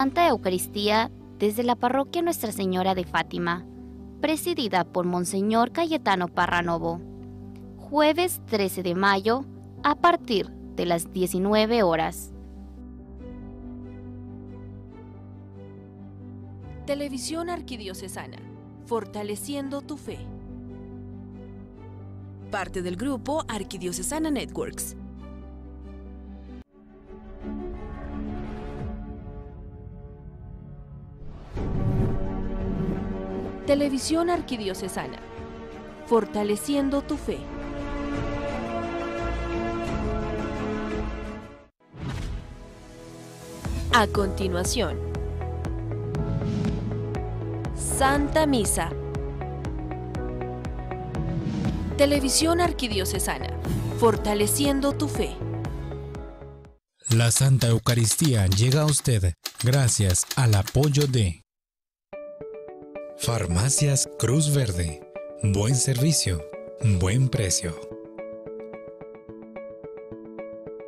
Santa Eucaristía desde la parroquia Nuestra Señora de Fátima, presidida por Monseñor Cayetano Parranovo. Jueves 13 de mayo, a partir de las 19 horas. Televisión Arquidiocesana, fortaleciendo tu fe. Parte del grupo Arquidiocesana Networks. Televisión Arquidiocesana, fortaleciendo tu fe. A continuación, Santa Misa. Televisión Arquidiocesana, fortaleciendo tu fe. La Santa Eucaristía llega a usted gracias al apoyo de Farmacias Cruz Verde. Buen servicio, buen precio.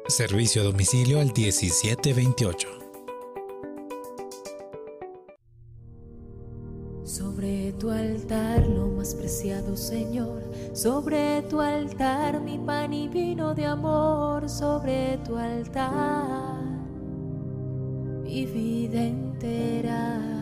Servicio a domicilio al 1728. Sobre tu altar lo más preciado, Señor. Sobre tu altar mi pan y vino de amor. Sobre tu altar mi vida entera.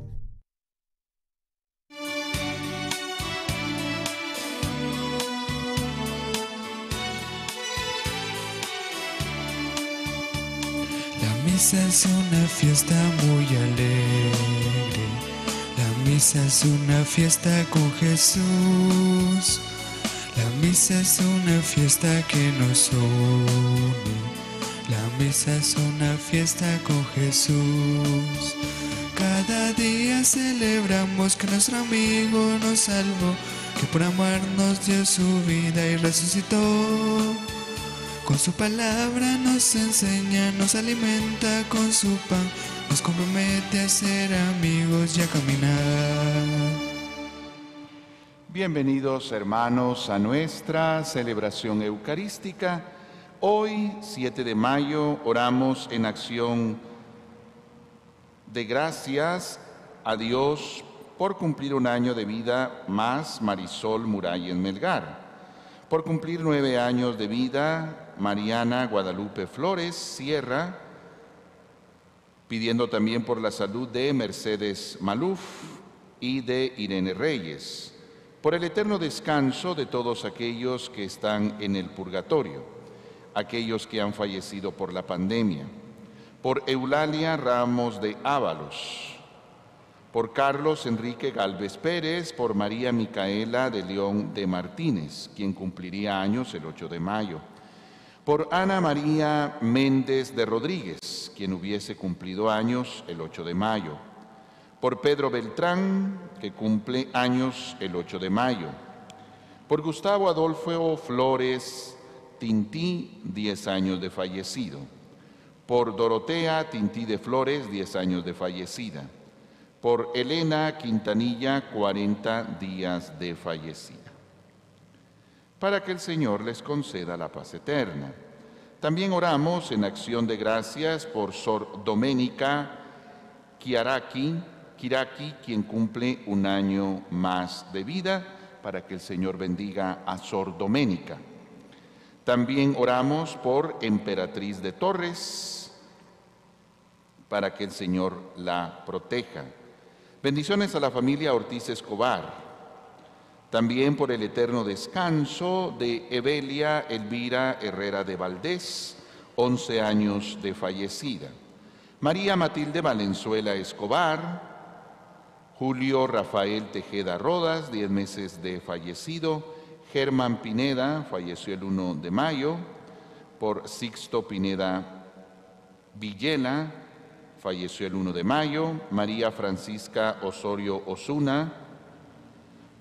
Misa es una fiesta muy alegre. La misa es una fiesta con Jesús. La misa es una fiesta que nos une. La misa es una fiesta con Jesús. Cada día celebramos que nuestro amigo nos salvó, que por amarnos dio su vida y resucitó. Con su palabra nos enseña, nos alimenta con su pan, nos compromete a ser amigos y a caminar. Bienvenidos hermanos a nuestra celebración eucarística. Hoy, 7 de mayo, oramos en acción de gracias a Dios por cumplir un año de vida más Marisol Murallen Melgar. Por cumplir nueve años de vida, Mariana Guadalupe Flores Sierra, pidiendo también por la salud de Mercedes Maluf y de Irene Reyes, por el eterno descanso de todos aquellos que están en el purgatorio, aquellos que han fallecido por la pandemia, por Eulalia Ramos de Ábalos, por Carlos Enrique Galvez Pérez, por María Micaela de León de Martínez, quien cumpliría años el 8 de mayo, por Ana María Méndez de Rodríguez, quien hubiese cumplido años el 8 de mayo, por Pedro Beltrán, que cumple años el 8 de mayo, por Gustavo Adolfo Flores Tintí, 10 años de fallecido, por Dorotea Tintí de Flores, 10 años de fallecida, por Elena Quintanilla, 40 días de fallecida. Para que el Señor les conceda la paz eterna. También oramos en acción de gracias por Sor Doménica Kiaraki, Kiraki, quien cumple un año más de vida, para que el Señor bendiga a Sor Doménica. También oramos por Emperatriz de Torres, para que el Señor la proteja. Bendiciones a la familia Ortiz Escobar. También por el eterno descanso de Evelia Elvira Herrera de Valdés, 11 años de fallecida. María Matilde Valenzuela Escobar. Julio Rafael Tejeda Rodas, 10 meses de fallecido. Germán Pineda, falleció el 1 de mayo. Por Sixto Pineda Villela, falleció el 1 de mayo, María Francisca Osorio Osuna,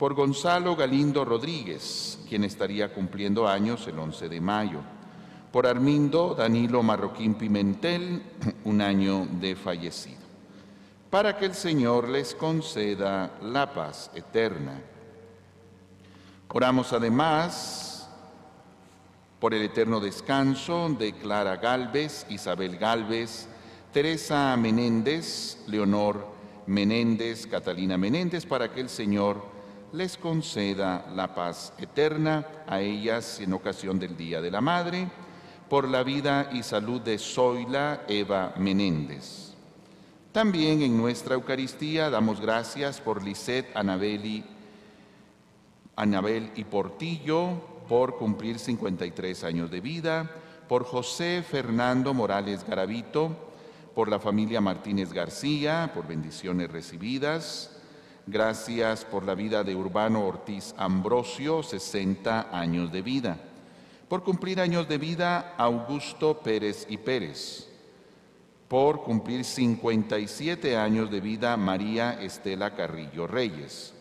por Gonzalo Galindo Rodríguez, quien estaría cumpliendo años el 11 de mayo, Por Armindo Danilo Marroquín Pimentel, un año de fallecido. Para que el Señor les conceda la paz eterna. Oramos además por el eterno descanso de Clara Galvez, Isabel Galvez, Teresa Menéndez, Leonor Menéndez, Catalina Menéndez, para que el Señor les conceda la paz eterna a ellas en ocasión del Día de la Madre, por la vida y salud de Zoila Eva Menéndez. También en nuestra Eucaristía damos gracias por Lisette Anabeli, Anabel y Portillo por cumplir 53 años de vida, por José Fernando Morales Garavito, por la familia Martínez García, por bendiciones recibidas. Gracias por la vida de Urbano Ortiz Ambrosio, 60 años de vida. Por cumplir años de vida, Augusto Pérez y Pérez. Por cumplir 57 años de vida, María Estela Carrillo Reyes.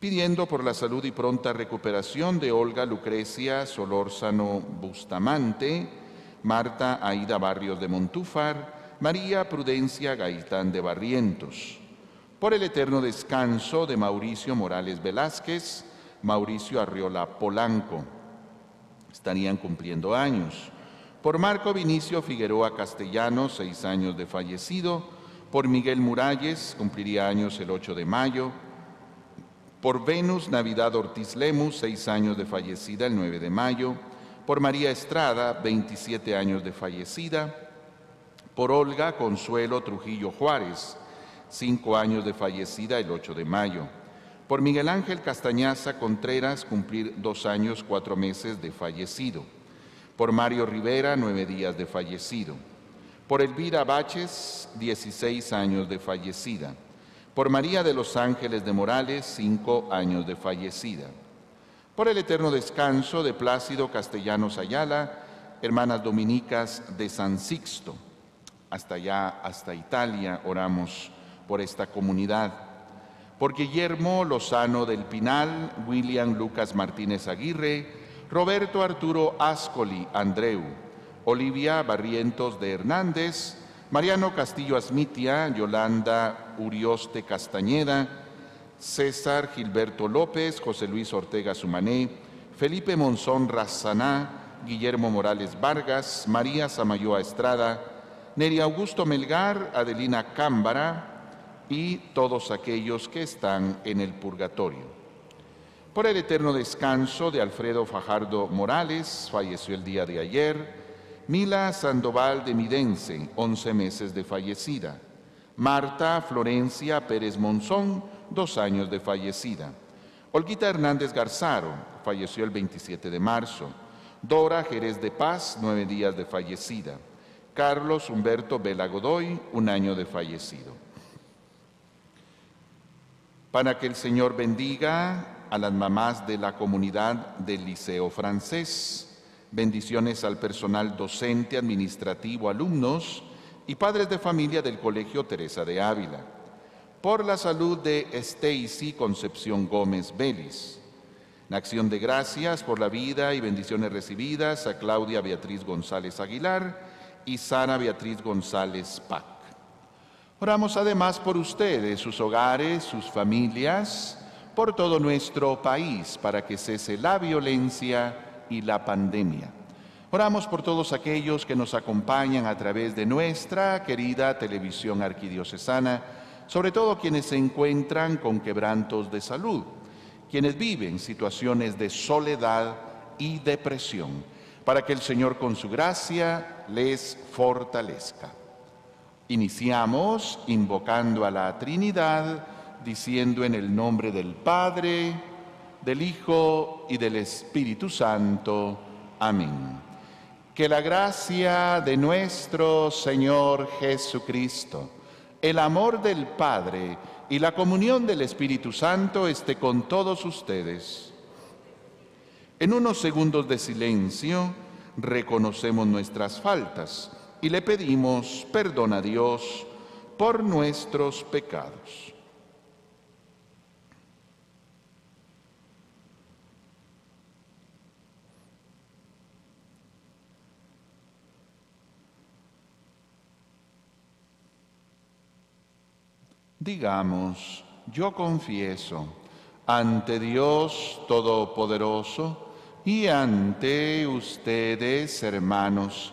Pidiendo por la salud y pronta recuperación de Olga Lucrecia Solórzano Bustamante, Marta Aida Barrios de Montúfar, María Prudencia Gaitán de Barrientos. Por el eterno descanso de Mauricio Morales Velázquez, Mauricio Arriola Polanco. Estarían cumpliendo años. Por Marco Vinicio Figueroa Castellano, seis años de fallecido. Por Miguel Muralles, cumpliría años el 8 de mayo. Por Venus Navidad Ortiz Lemus, seis años de fallecida el 9 de mayo. Por María Estrada, 27 años de fallecida por Olga Consuelo Trujillo Juárez, cinco años de fallecida el 8 de mayo. Por Miguel Ángel Castañaza Contreras, cumplir dos años, cuatro meses de fallecido. Por Mario Rivera, nueve días de fallecido. Por Elvira Baches, 16 años de fallecida. Por María de los Ángeles de Morales, cinco años de fallecida. Por el eterno descanso de Plácido Castellanos Ayala, hermanas dominicas de San Sixto hasta allá, hasta Italia, oramos por esta comunidad. Por Guillermo Lozano del Pinal, William Lucas Martínez Aguirre, Roberto Arturo Ascoli Andreu, Olivia Barrientos de Hernández, Mariano Castillo Asmitia, Yolanda Urioste Castañeda, César Gilberto López, José Luis Ortega Sumané, Felipe Monzón Razaná, Guillermo Morales Vargas, María Samayoa Estrada, Neri Augusto Melgar, Adelina Cámbara y todos aquellos que están en el purgatorio. Por el eterno descanso de Alfredo Fajardo Morales, falleció el día de ayer, Mila Sandoval de Midense, 11 meses de fallecida. Marta Florencia Pérez Monzón, dos años de fallecida. Olguita Hernández Garzaro, falleció el 27 de marzo. Dora Jerez de Paz, nueve días de fallecida. Carlos Humberto Vela Godoy, un año de fallecido. Para que el Señor bendiga a las mamás de la comunidad del Liceo Francés, bendiciones al personal docente, administrativo, alumnos y padres de familia del Colegio Teresa de Ávila. Por la salud de Stacy Concepción Gómez Vélez. En acción de gracias por la vida y bendiciones recibidas a Claudia Beatriz González Aguilar, y Sara Beatriz González Pac. Oramos además por ustedes, sus hogares, sus familias, por todo nuestro país, para que cese la violencia y la pandemia. Oramos por todos aquellos que nos acompañan a través de nuestra querida televisión arquidiocesana, sobre todo quienes se encuentran con quebrantos de salud, quienes viven situaciones de soledad y depresión para que el Señor con su gracia les fortalezca. Iniciamos invocando a la Trinidad, diciendo en el nombre del Padre, del Hijo y del Espíritu Santo. Amén. Que la gracia de nuestro Señor Jesucristo, el amor del Padre y la comunión del Espíritu Santo esté con todos ustedes en unos segundos de silencio reconocemos nuestras faltas y le pedimos perdón a Dios por nuestros pecados. Digamos, yo confieso ante Dios Todopoderoso y ante ustedes, hermanos,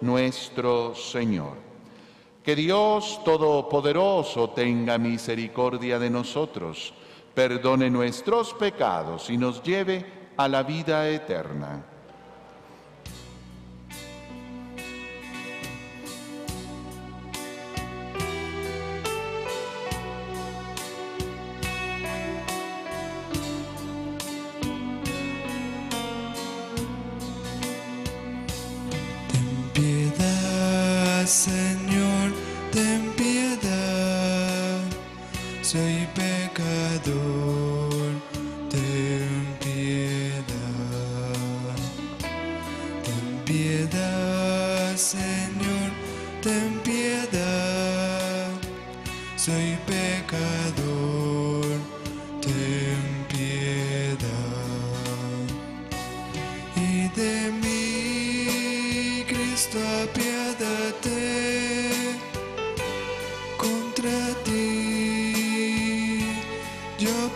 nuestro Señor. Que Dios Todopoderoso tenga misericordia de nosotros, perdone nuestros pecados y nos lleve a la vida eterna.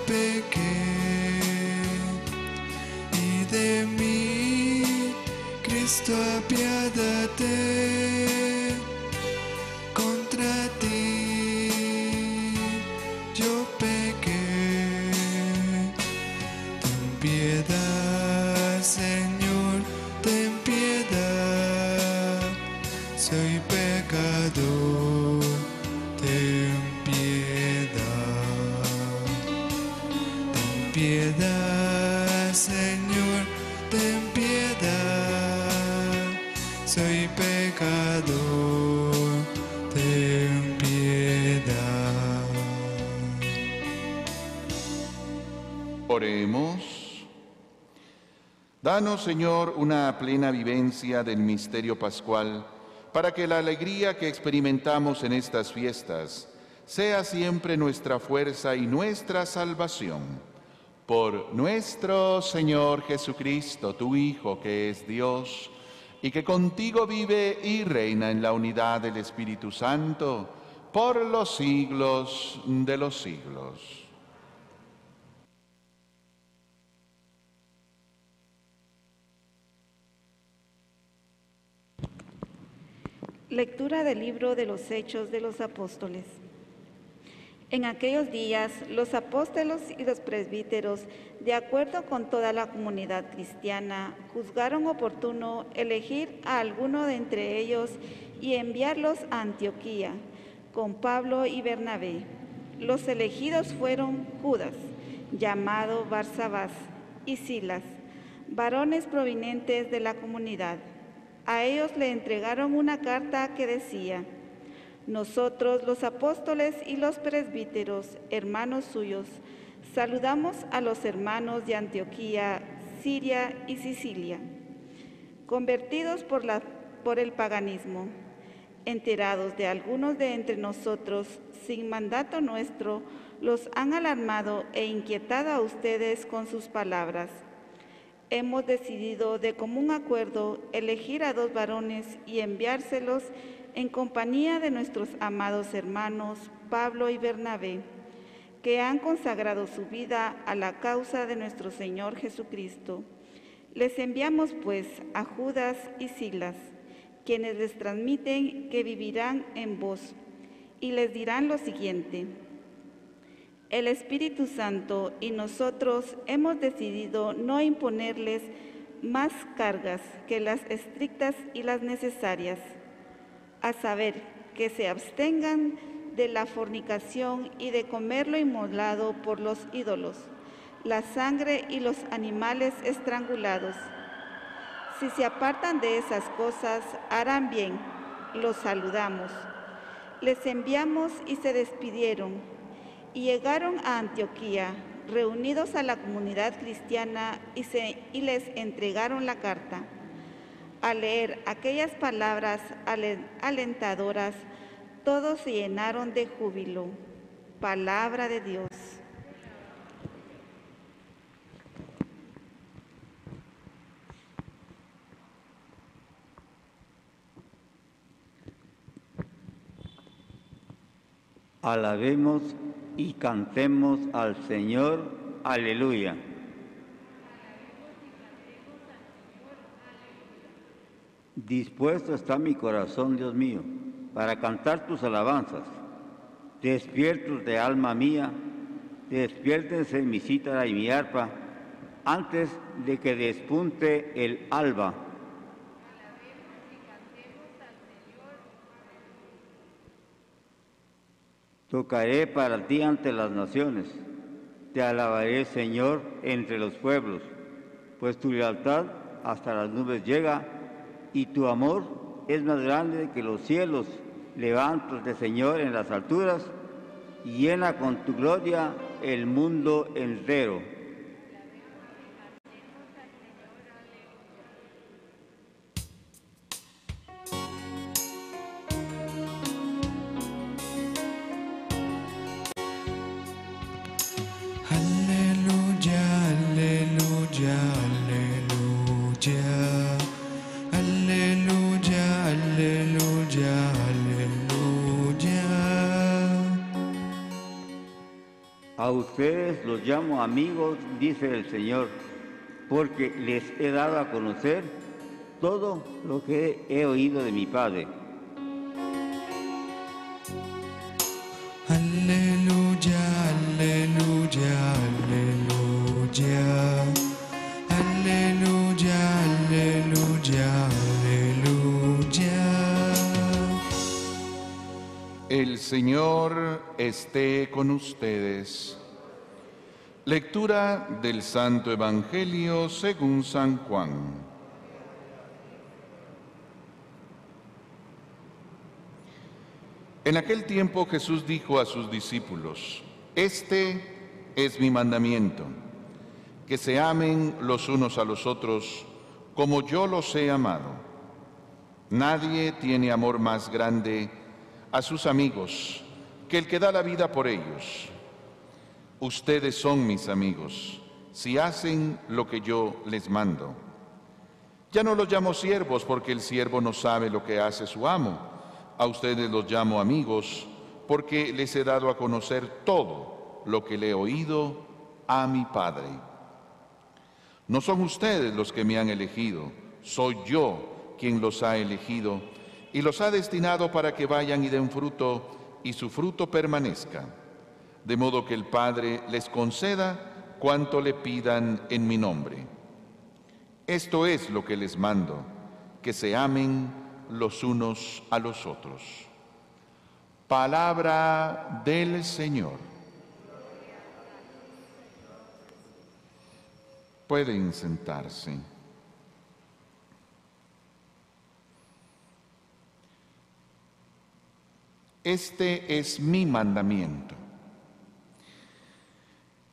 pequé y de mí, Cristo, apiádate. Danos, Señor, una plena vivencia del misterio pascual, para que la alegría que experimentamos en estas fiestas sea siempre nuestra fuerza y nuestra salvación. Por nuestro Señor Jesucristo, tu Hijo, que es Dios, y que contigo vive y reina en la unidad del Espíritu Santo, por los siglos de los siglos. Lectura del libro de los Hechos de los Apóstoles. En aquellos días, los apóstoles y los presbíteros, de acuerdo con toda la comunidad cristiana, juzgaron oportuno elegir a alguno de entre ellos y enviarlos a Antioquía, con Pablo y Bernabé. Los elegidos fueron Judas, llamado Barsabás, y Silas, varones provenientes de la comunidad a ellos le entregaron una carta que decía, nosotros los apóstoles y los presbíteros, hermanos suyos, saludamos a los hermanos de Antioquía, Siria y Sicilia, convertidos por, la, por el paganismo, enterados de algunos de entre nosotros, sin mandato nuestro, los han alarmado e inquietado a ustedes con sus palabras hemos decidido de común acuerdo elegir a dos varones y enviárselos en compañía de nuestros amados hermanos Pablo y Bernabé, que han consagrado su vida a la causa de nuestro Señor Jesucristo. Les enviamos pues a Judas y Silas, quienes les transmiten que vivirán en vos, y les dirán lo siguiente el Espíritu Santo y nosotros hemos decidido no imponerles más cargas que las estrictas y las necesarias, a saber, que se abstengan de la fornicación y de comer lo inmolado por los ídolos, la sangre y los animales estrangulados. Si se apartan de esas cosas, harán bien. Los saludamos. Les enviamos y se despidieron y llegaron a Antioquía, reunidos a la comunidad cristiana y, y les entregaron la carta. Al leer aquellas palabras alentadoras, todos se llenaron de júbilo. Palabra de Dios. Alabemos y cantemos al Señor. Aleluya. Dispuesto está mi corazón, Dios mío, para cantar tus alabanzas. Despiertos de alma mía, despiértense mi cítara y mi arpa, antes de que despunte el alba Tocaré para ti ante las naciones, te alabaré Señor entre los pueblos, pues tu lealtad hasta las nubes llega y tu amor es más grande que los cielos. Levántate Señor en las alturas y llena con tu gloria el mundo entero. Ustedes los llamo amigos, dice el Señor, porque les he dado a conocer todo lo que he oído de mi Padre. Aleluya, aleluya, aleluya. Aleluya, aleluya, aleluya. El Señor esté con ustedes. Lectura del Santo Evangelio según San Juan. En aquel tiempo Jesús dijo a sus discípulos, Este es mi mandamiento, que se amen los unos a los otros como yo los he amado. Nadie tiene amor más grande a sus amigos que el que da la vida por ellos. Ustedes son mis amigos, si hacen lo que yo les mando. Ya no los llamo siervos porque el siervo no sabe lo que hace su amo. A ustedes los llamo amigos porque les he dado a conocer todo lo que le he oído a mi Padre. No son ustedes los que me han elegido, soy yo quien los ha elegido y los ha destinado para que vayan y den fruto y su fruto permanezca de modo que el Padre les conceda cuanto le pidan en mi nombre. Esto es lo que les mando, que se amen los unos a los otros. Palabra del Señor. Pueden sentarse. Este es mi mandamiento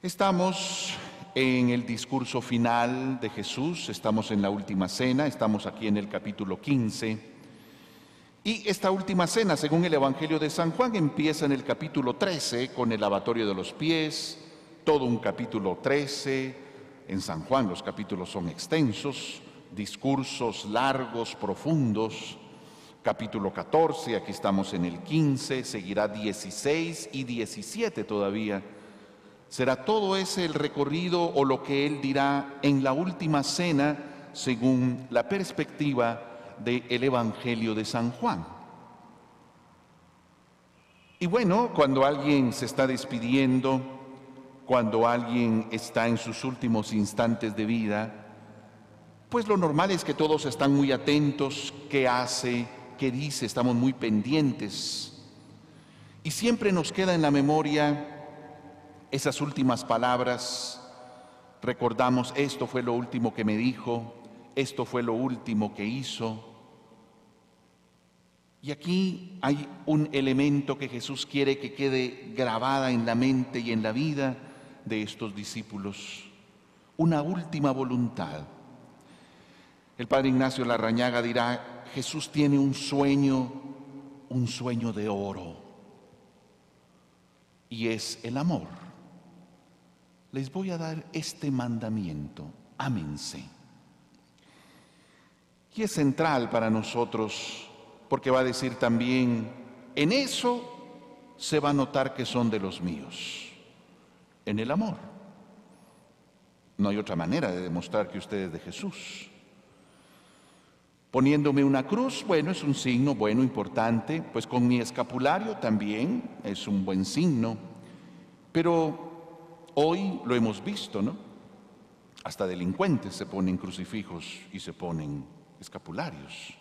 Estamos en el discurso final de Jesús, estamos en la última cena, estamos aquí en el capítulo 15. Y esta última cena, según el Evangelio de San Juan, empieza en el capítulo 13 con el lavatorio de los pies, todo un capítulo 13. En San Juan los capítulos son extensos, discursos largos, profundos. Capítulo 14, aquí estamos en el 15, seguirá 16 y 17 todavía Será todo ese el recorrido o lo que Él dirá en la última cena según la perspectiva del Evangelio de San Juan. Y bueno, cuando alguien se está despidiendo, cuando alguien está en sus últimos instantes de vida, pues lo normal es que todos están muy atentos, qué hace, qué dice, estamos muy pendientes. Y siempre nos queda en la memoria esas últimas palabras, recordamos, esto fue lo último que me dijo, esto fue lo último que hizo. Y aquí hay un elemento que Jesús quiere que quede grabada en la mente y en la vida de estos discípulos, una última voluntad. El padre Ignacio Larrañaga dirá, Jesús tiene un sueño, un sueño de oro, y es el amor. Les voy a dar este mandamiento, ámense. Y es central para nosotros porque va a decir también, en eso se va a notar que son de los míos, en el amor. No hay otra manera de demostrar que usted es de Jesús. Poniéndome una cruz, bueno, es un signo bueno, importante, pues con mi escapulario también es un buen signo, pero hoy lo hemos visto, ¿no? Hasta delincuentes se ponen crucifijos y se ponen escapularios.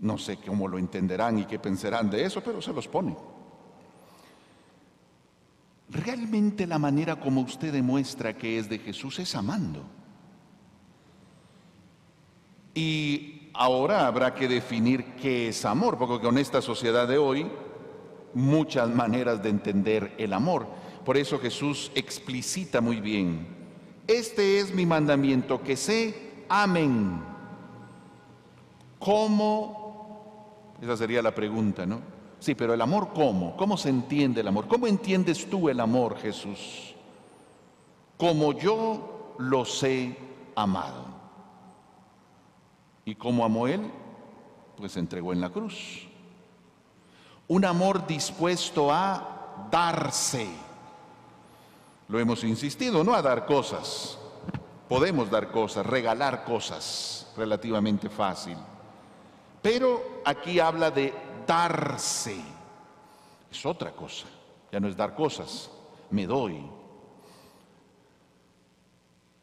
No sé cómo lo entenderán y qué pensarán de eso, pero se los pone. Realmente la manera como usted demuestra que es de Jesús es amando. Y ahora habrá que definir qué es amor, porque con esta sociedad de hoy, muchas maneras de entender el amor. Por eso Jesús explicita muy bien, este es mi mandamiento, que se amen. ¿Cómo esa sería la pregunta, ¿no? Sí, pero el amor ¿cómo? ¿Cómo se entiende el amor? ¿Cómo entiendes tú el amor, Jesús? Como yo los he amado. ¿Y cómo amó Él? Pues se entregó en la cruz. Un amor dispuesto a darse. Lo hemos insistido, no a dar cosas. Podemos dar cosas, regalar cosas, relativamente fácil. Pero aquí habla de darse. Es otra cosa. Ya no es dar cosas, me doy.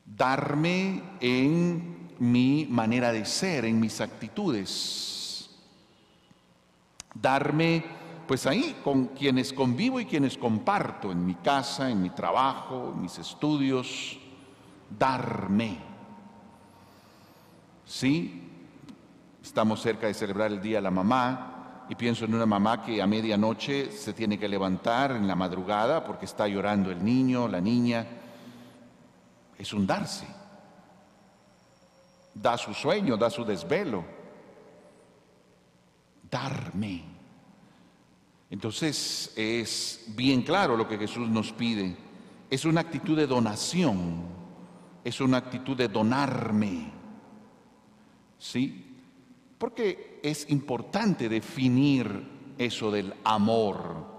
Darme en mi manera de ser, en mis actitudes. Darme, pues ahí, con quienes convivo y quienes comparto, en mi casa, en mi trabajo, en mis estudios. Darme. ¿Sí? Estamos cerca de celebrar el Día de la Mamá y pienso en una mamá que a medianoche se tiene que levantar en la madrugada porque está llorando el niño, la niña. Es un darse. Da su sueño, da su desvelo. Darme. Entonces es bien claro lo que Jesús nos pide. Es una actitud de donación. Es una actitud de donarme. ¿Sí? Porque es importante definir eso del amor.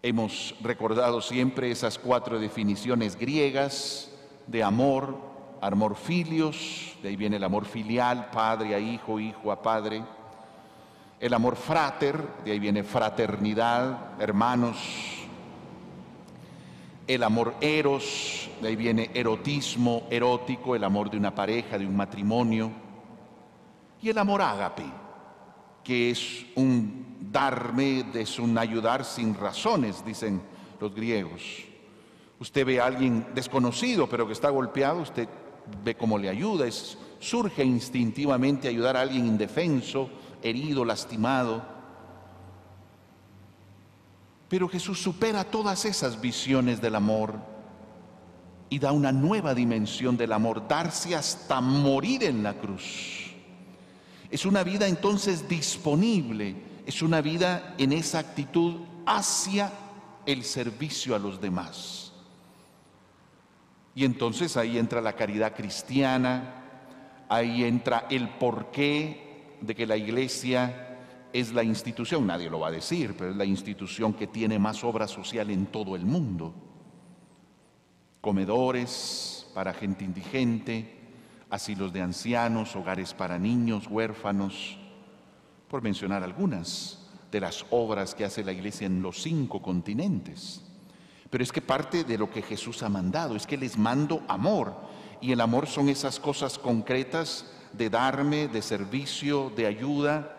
Hemos recordado siempre esas cuatro definiciones griegas de amor, amor filios, de ahí viene el amor filial, padre a hijo, hijo a padre. El amor frater, de ahí viene fraternidad, hermanos. El amor eros, de ahí viene erotismo, erótico, el amor de una pareja, de un matrimonio y el amor ágape, que es un darme, es un ayudar sin razones, dicen los griegos. Usted ve a alguien desconocido, pero que está golpeado, usted ve cómo le ayuda, surge instintivamente ayudar a alguien indefenso, herido, lastimado. Pero Jesús supera todas esas visiones del amor y da una nueva dimensión del amor, darse hasta morir en la cruz. Es una vida entonces disponible, es una vida en esa actitud hacia el servicio a los demás. Y entonces ahí entra la caridad cristiana, ahí entra el porqué de que la iglesia es la institución, nadie lo va a decir, pero es la institución que tiene más obra social en todo el mundo. Comedores para gente indigente, asilos de ancianos, hogares para niños, huérfanos, por mencionar algunas de las obras que hace la iglesia en los cinco continentes. Pero es que parte de lo que Jesús ha mandado, es que les mando amor. Y el amor son esas cosas concretas de darme, de servicio, de ayuda.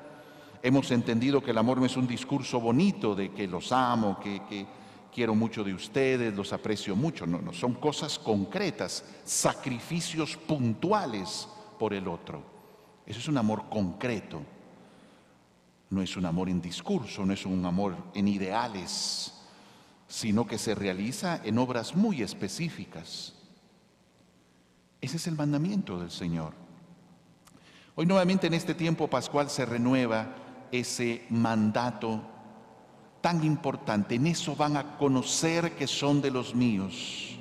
Hemos entendido que el amor no es un discurso bonito de que los amo, que, que quiero mucho de ustedes, los aprecio mucho. No, no, son cosas concretas, sacrificios puntuales por el otro. Eso es un amor concreto. No es un amor en discurso, no es un amor en ideales, sino que se realiza en obras muy específicas. Ese es el mandamiento del Señor. Hoy nuevamente en este tiempo pascual se renueva ese mandato tan importante. En eso van a conocer que son de los míos.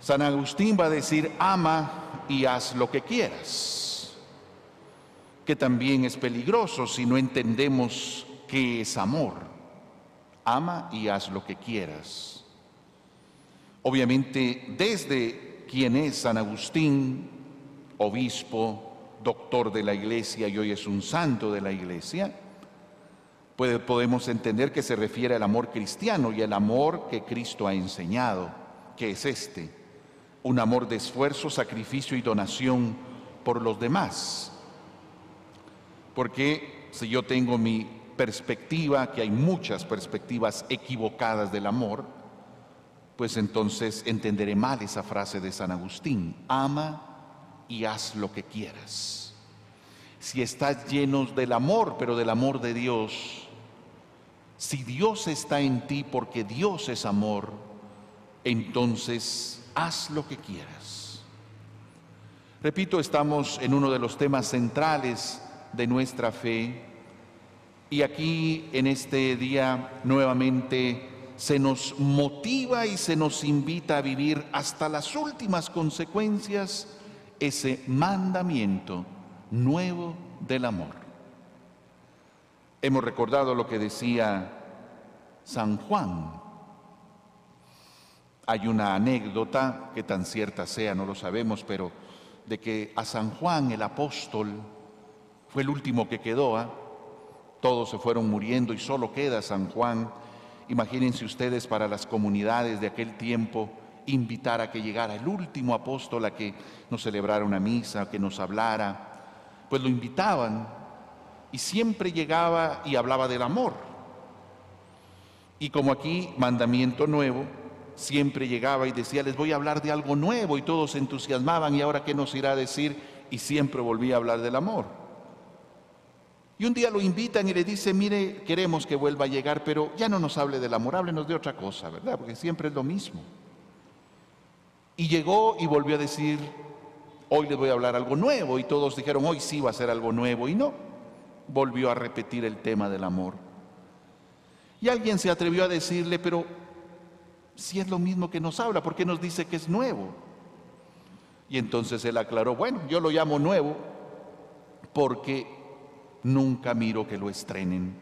San Agustín va a decir, ama y haz lo que quieras, que también es peligroso si no entendemos qué es amor. Ama y haz lo que quieras. Obviamente, desde quien es San Agustín, obispo, doctor de la iglesia y hoy es un santo de la iglesia, podemos entender que se refiere al amor cristiano y al amor que Cristo ha enseñado, que es este un amor de esfuerzo, sacrificio y donación por los demás. Porque si yo tengo mi perspectiva, que hay muchas perspectivas equivocadas del amor, pues entonces entenderé mal esa frase de San Agustín, ama y haz lo que quieras. Si estás lleno del amor, pero del amor de Dios, si Dios está en ti porque Dios es amor, entonces haz lo que quieras. Repito, estamos en uno de los temas centrales de nuestra fe y aquí en este día nuevamente se nos motiva y se nos invita a vivir hasta las últimas consecuencias ese mandamiento nuevo del amor. Hemos recordado lo que decía San Juan hay una anécdota, que tan cierta sea, no lo sabemos, pero de que a San Juan el apóstol fue el último que quedó, ¿ah? todos se fueron muriendo y solo queda San Juan. Imagínense ustedes para las comunidades de aquel tiempo invitar a que llegara el último apóstol a que nos celebrara una misa, que nos hablara. Pues lo invitaban y siempre llegaba y hablaba del amor. Y como aquí, mandamiento nuevo, siempre llegaba y decía, les voy a hablar de algo nuevo y todos se entusiasmaban y ahora qué nos irá a decir y siempre volvía a hablar del amor. Y un día lo invitan y le dicen, mire, queremos que vuelva a llegar, pero ya no nos hable del amor, háblenos de otra cosa, ¿verdad? Porque siempre es lo mismo. Y llegó y volvió a decir, hoy les voy a hablar algo nuevo. Y todos dijeron, hoy sí va a ser algo nuevo. Y no, volvió a repetir el tema del amor. Y alguien se atrevió a decirle, pero si es lo mismo que nos habla, ¿por qué nos dice que es nuevo? Y entonces él aclaró, bueno, yo lo llamo nuevo porque nunca miro que lo estrenen.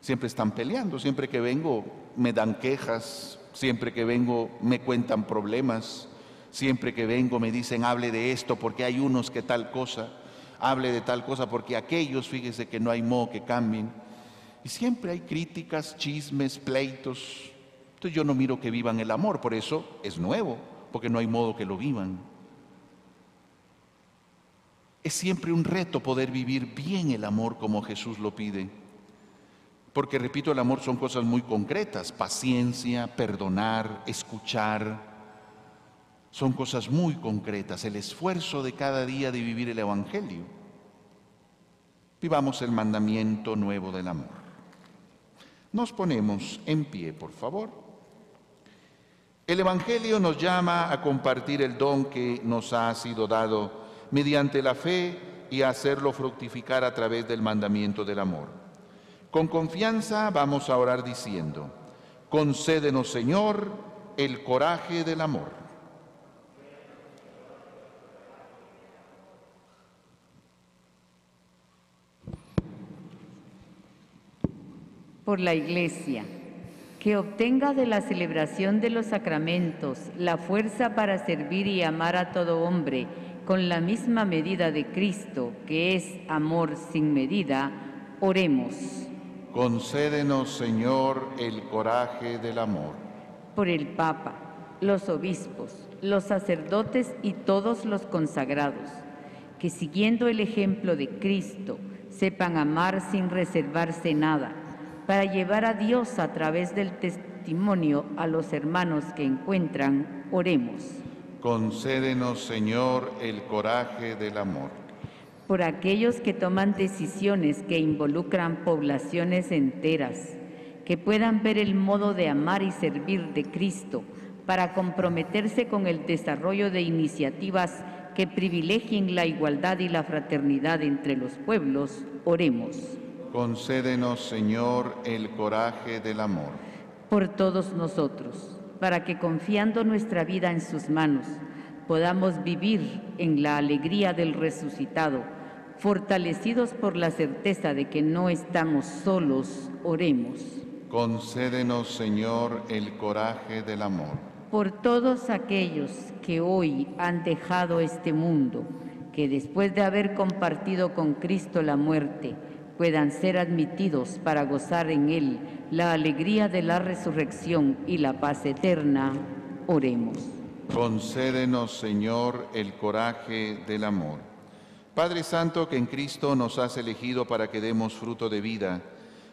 Siempre están peleando, siempre que vengo me dan quejas, siempre que vengo me cuentan problemas, siempre que vengo me dicen hable de esto porque hay unos que tal cosa, hable de tal cosa porque aquellos, fíjese que no hay modo que cambien. Y siempre hay críticas, chismes, pleitos, entonces yo no miro que vivan el amor, por eso es nuevo, porque no hay modo que lo vivan. Es siempre un reto poder vivir bien el amor como Jesús lo pide. Porque, repito, el amor son cosas muy concretas, paciencia, perdonar, escuchar. Son cosas muy concretas, el esfuerzo de cada día de vivir el Evangelio. Vivamos el mandamiento nuevo del amor. Nos ponemos en pie, por favor. El Evangelio nos llama a compartir el don que nos ha sido dado mediante la fe y a hacerlo fructificar a través del mandamiento del amor. Con confianza vamos a orar diciendo, concédenos Señor el coraje del amor. Por la Iglesia que obtenga de la celebración de los sacramentos la fuerza para servir y amar a todo hombre con la misma medida de Cristo, que es amor sin medida, oremos. Concédenos, Señor, el coraje del amor. Por el Papa, los obispos, los sacerdotes y todos los consagrados, que siguiendo el ejemplo de Cristo, sepan amar sin reservarse nada para llevar a Dios a través del testimonio a los hermanos que encuentran, oremos. Concédenos, Señor, el coraje del amor. Por aquellos que toman decisiones que involucran poblaciones enteras, que puedan ver el modo de amar y servir de Cristo para comprometerse con el desarrollo de iniciativas que privilegien la igualdad y la fraternidad entre los pueblos, oremos. Concédenos, Señor, el coraje del amor. Por todos nosotros, para que confiando nuestra vida en sus manos, podamos vivir en la alegría del resucitado, fortalecidos por la certeza de que no estamos solos, oremos. Concédenos, Señor, el coraje del amor por todos aquellos que hoy han dejado este mundo, que después de haber compartido con Cristo la muerte, puedan ser admitidos para gozar en Él la alegría de la resurrección y la paz eterna. Oremos. Concédenos, Señor, el coraje del amor. Padre Santo, que en Cristo nos has elegido para que demos fruto de vida,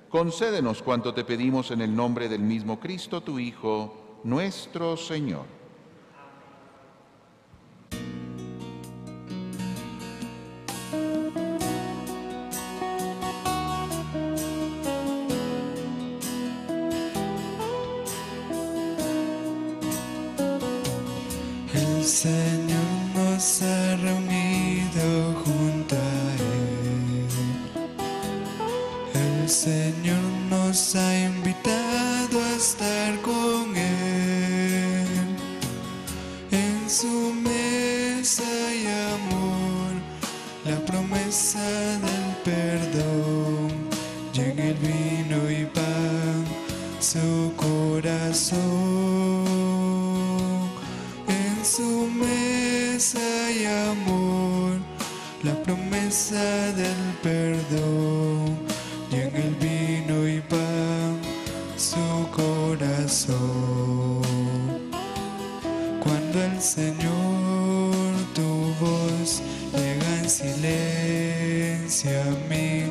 concédenos cuanto te pedimos en el nombre del mismo Cristo, tu Hijo, nuestro Señor. El Señor promesa del perdón, llega el vino y pan, su corazón. En su mesa y amor, la promesa del perdón, llega el vino y pan, su corazón. El Señor tu voz llega en silencio mí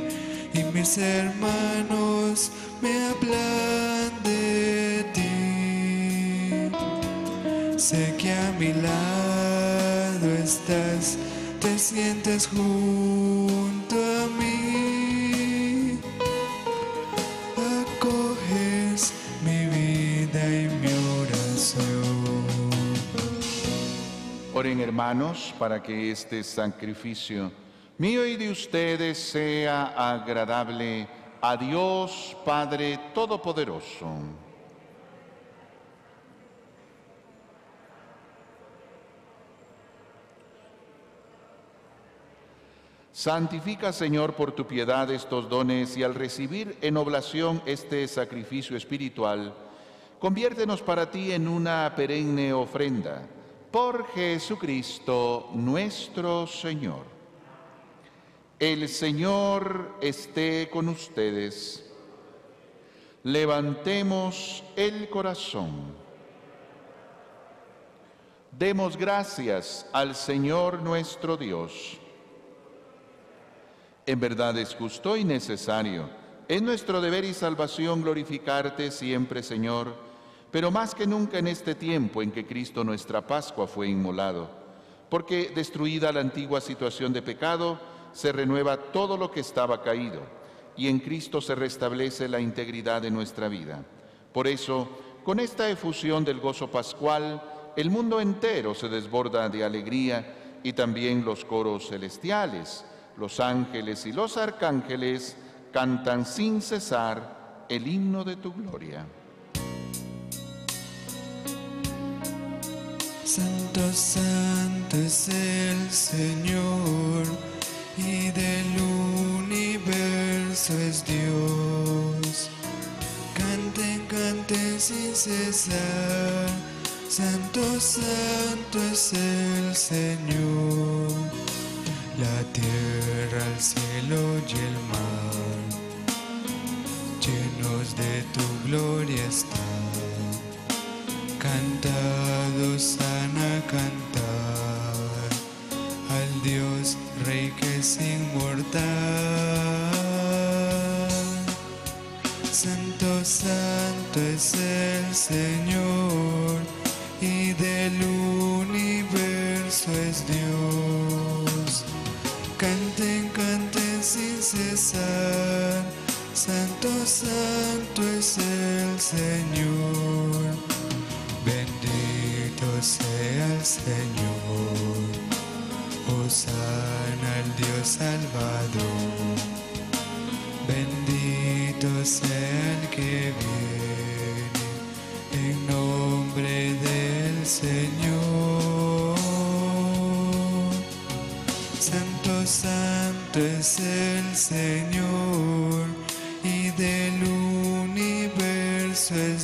y mis hermanos me hablan de ti. Sé que a mi lado estás, te sientes junto a mí. Acoges mi vida y mi oración. Oren hermanos para que este sacrificio mío y de ustedes sea agradable a Dios Padre Todopoderoso. Santifica, Señor, por tu piedad estos dones y al recibir en oblación este sacrificio espiritual, conviértenos para ti en una perenne ofrenda por Jesucristo nuestro Señor. El Señor esté con ustedes. Levantemos el corazón. Demos gracias al Señor nuestro Dios. En verdad es justo y necesario. Es nuestro deber y salvación glorificarte siempre, Señor pero más que nunca en este tiempo en que Cristo nuestra Pascua fue inmolado, porque destruida la antigua situación de pecado, se renueva todo lo que estaba caído, y en Cristo se restablece la integridad de nuestra vida. Por eso, con esta efusión del gozo pascual, el mundo entero se desborda de alegría y también los coros celestiales, los ángeles y los arcángeles cantan sin cesar el himno de tu gloria. Santo, santo es el Señor y del universo es Dios. Canten, canten sin cesar. Santo, santo es el Señor. La tierra, el cielo y el mar, llenos de tu gloria están cantados a inmortal. Santo, santo es el Señor y del universo es Dios. Canten, canten sin cesar. Santo, santo es el Señor. Bendito sea el Señor. Hosanna al Dios Salvador. Bendito sea el que viene en nombre del Señor. Santo, santo es el Señor y del universo es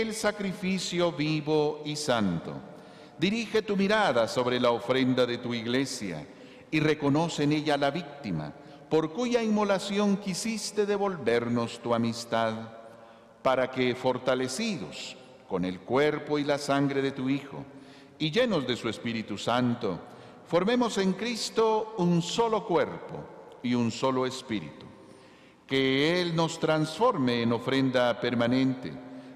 el sacrificio vivo y santo. Dirige tu mirada sobre la ofrenda de tu iglesia y reconoce en ella la víctima, por cuya inmolación quisiste devolvernos tu amistad, para que, fortalecidos con el cuerpo y la sangre de tu Hijo, y llenos de su Espíritu Santo, formemos en Cristo un solo cuerpo y un solo espíritu. Que Él nos transforme en ofrenda permanente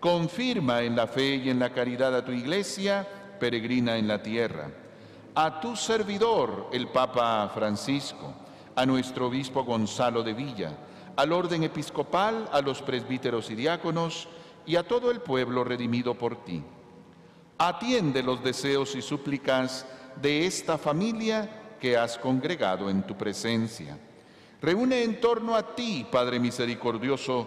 Confirma en la fe y en la caridad a tu iglesia, peregrina en la tierra. a tu servidor, el Papa Francisco, a nuestro obispo Gonzalo de Villa, al orden episcopal, a los presbíteros y diáconos y a todo el pueblo redimido por ti. Atiende los deseos y súplicas de esta familia que has congregado en tu presencia. Reúne en torno a ti, Padre misericordioso,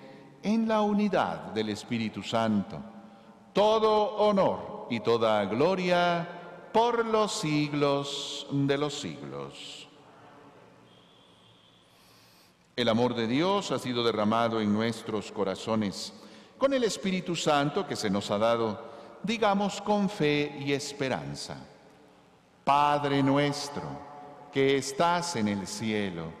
en la unidad del Espíritu Santo, todo honor y toda gloria por los siglos de los siglos. El amor de Dios ha sido derramado en nuestros corazones con el Espíritu Santo que se nos ha dado, digamos con fe y esperanza. Padre nuestro, que estás en el cielo,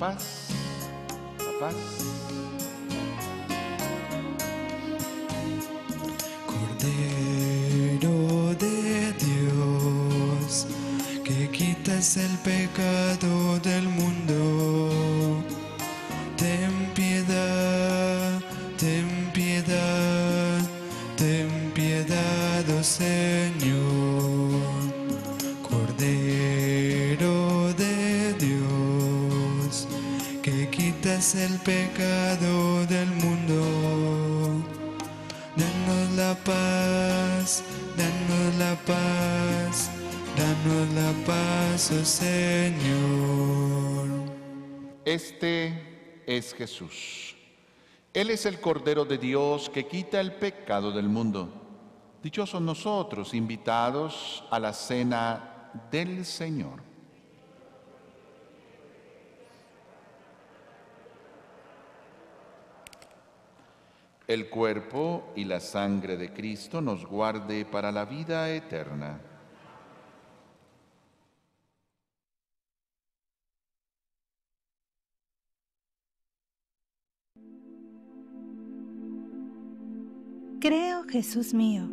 La paz. Cordero de Dios, que quitas el pecado del mundo, ten piedad, ten piedad, ten piedad, oh quitas el pecado del mundo. Danos la paz, danos la paz, danos la paz, oh Señor. Este es Jesús. Él es el Cordero de Dios que quita el pecado del mundo. Dichosos nosotros, invitados a la cena del Señor. El cuerpo y la sangre de Cristo nos guarde para la vida eterna. Creo, Jesús mío,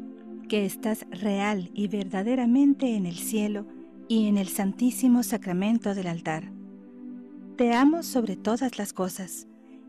que estás real y verdaderamente en el cielo y en el santísimo sacramento del altar. Te amo sobre todas las cosas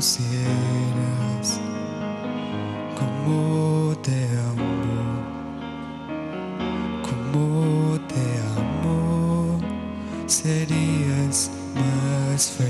Conocieras como te amo, como te amo, serías más feliz.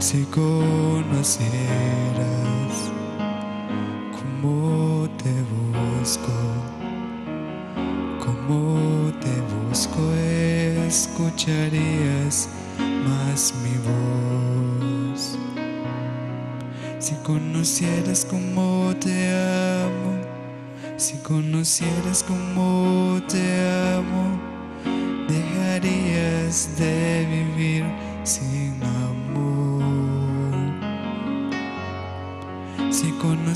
Si conocieras cómo te busco, cómo te busco, escucharías más mi voz. Si conocieras cómo te amo, si conocieras cómo te amo,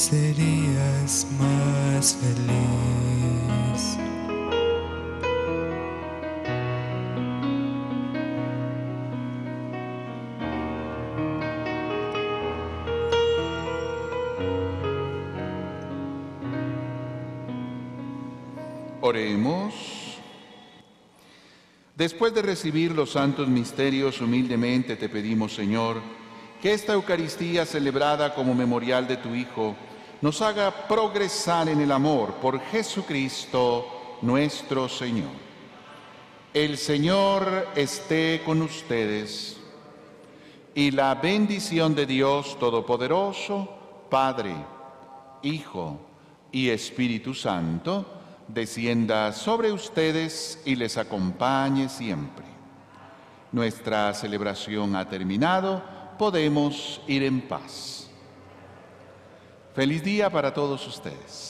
serías más feliz. Oremos. Después de recibir los santos misterios, humildemente te pedimos, Señor, que esta Eucaristía celebrada como memorial de tu Hijo nos haga progresar en el amor por Jesucristo nuestro Señor. El Señor esté con ustedes y la bendición de Dios Todopoderoso, Padre, Hijo y Espíritu Santo, descienda sobre ustedes y les acompañe siempre. Nuestra celebración ha terminado, podemos ir en paz. Feliz día para todos ustedes.